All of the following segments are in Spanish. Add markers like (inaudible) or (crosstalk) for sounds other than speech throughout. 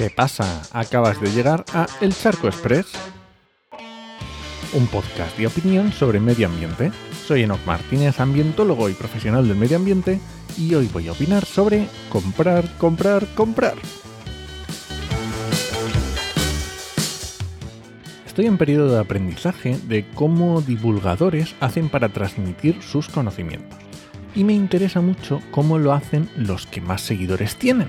¿Qué pasa? Acabas de llegar a El Charco Express, un podcast de opinión sobre medio ambiente. Soy Enoch Martínez, ambientólogo y profesional del medio ambiente, y hoy voy a opinar sobre comprar, comprar, comprar. Estoy en periodo de aprendizaje de cómo divulgadores hacen para transmitir sus conocimientos. Y me interesa mucho cómo lo hacen los que más seguidores tienen.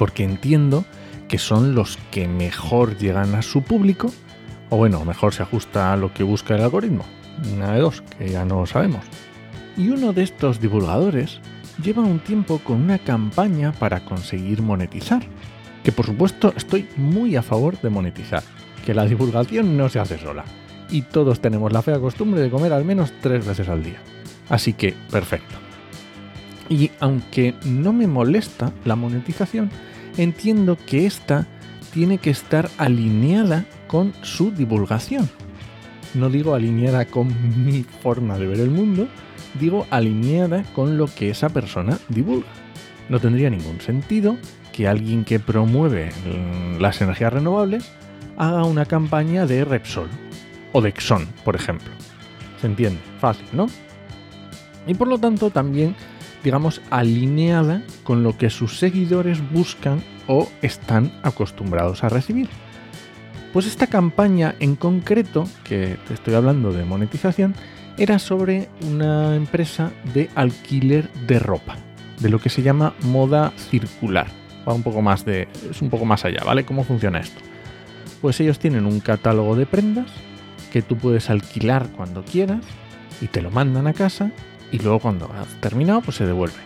Porque entiendo que son los que mejor llegan a su público, o bueno, mejor se ajusta a lo que busca el algoritmo. Una de dos, que ya no sabemos. Y uno de estos divulgadores lleva un tiempo con una campaña para conseguir monetizar. Que por supuesto estoy muy a favor de monetizar que la divulgación no se hace sola. Y todos tenemos la fea costumbre de comer al menos tres veces al día. Así que, perfecto. Y aunque no me molesta la monetización, entiendo que esta tiene que estar alineada con su divulgación. No digo alineada con (laughs) mi forma de ver el mundo, digo alineada con lo que esa persona divulga. No tendría ningún sentido que alguien que promueve las energías renovables haga una campaña de Repsol o de Exxon, por ejemplo. ¿Se entiende? Fácil, ¿no? Y por lo tanto también, digamos, alineada con lo que sus seguidores buscan o están acostumbrados a recibir. Pues esta campaña en concreto, que te estoy hablando de monetización, era sobre una empresa de alquiler de ropa, de lo que se llama moda circular. Va un poco más de. es un poco más allá, ¿vale? ¿Cómo funciona esto? Pues ellos tienen un catálogo de prendas que tú puedes alquilar cuando quieras y te lo mandan a casa y luego cuando has terminado pues se devuelve.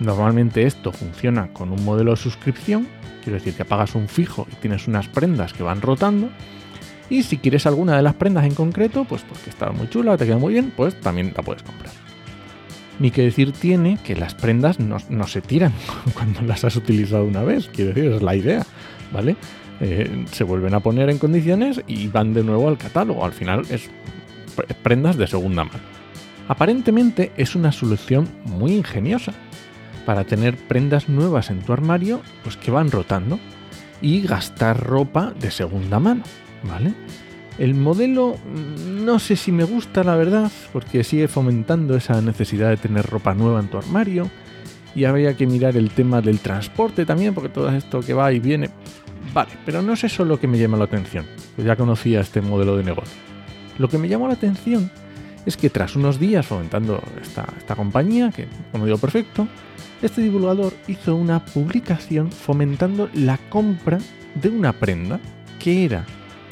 Normalmente esto funciona con un modelo de suscripción, quiero decir que pagas un fijo y tienes unas prendas que van rotando y si quieres alguna de las prendas en concreto, pues porque está muy chula, te queda muy bien, pues también la puedes comprar. Ni que decir tiene que las prendas no, no se tiran (laughs) cuando las has utilizado una vez, quiero decir, es la idea, ¿vale? Eh, se vuelven a poner en condiciones y van de nuevo al catálogo. Al final es prendas de segunda mano. Aparentemente es una solución muy ingeniosa para tener prendas nuevas en tu armario, pues que van rotando y gastar ropa de segunda mano, ¿vale? El modelo mm, no sé si me gusta la verdad, porque sigue fomentando esa necesidad de tener ropa nueva en tu armario y habría que mirar el tema del transporte también, porque todo esto que va y viene Vale, pero no es eso lo que me llama la atención, pues ya conocía este modelo de negocio. Lo que me llamó la atención es que tras unos días fomentando esta, compañía, que como digo perfecto, este divulgador hizo una publicación fomentando la compra de una prenda que era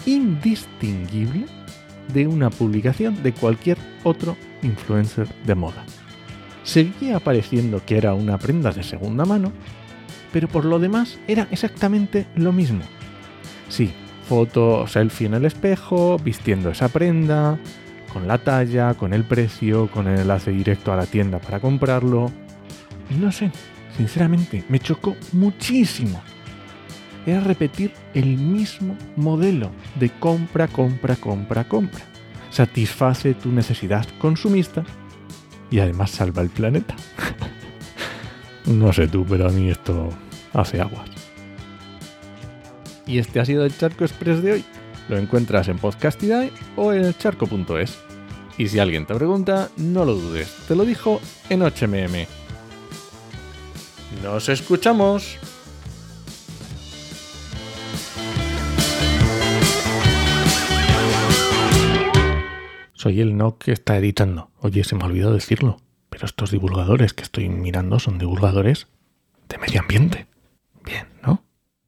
indistinguible de una publicación de cualquier otro influencer de moda. Seguía apareciendo que era una prenda de segunda mano, pero por lo demás era exactamente lo mismo. Sí, foto, selfie en el espejo, vistiendo esa prenda, con la talla, con el precio, con el enlace directo a la tienda para comprarlo. No sé, sinceramente, me chocó muchísimo. Era repetir el mismo modelo de compra, compra, compra, compra. Satisface tu necesidad consumista y además salva el planeta. (laughs) no sé tú, pero a mí esto hace aguas. Y este ha sido el Charco Express de hoy. Lo encuentras en Podcastidae o en charco.es. Y si alguien te pregunta, no lo dudes, te lo dijo en HMM. ¡Nos escuchamos! Soy el no que está editando. Oye, se me ha olvidado decirlo. Pero estos divulgadores que estoy mirando son divulgadores de medio ambiente. Bien, ¿no?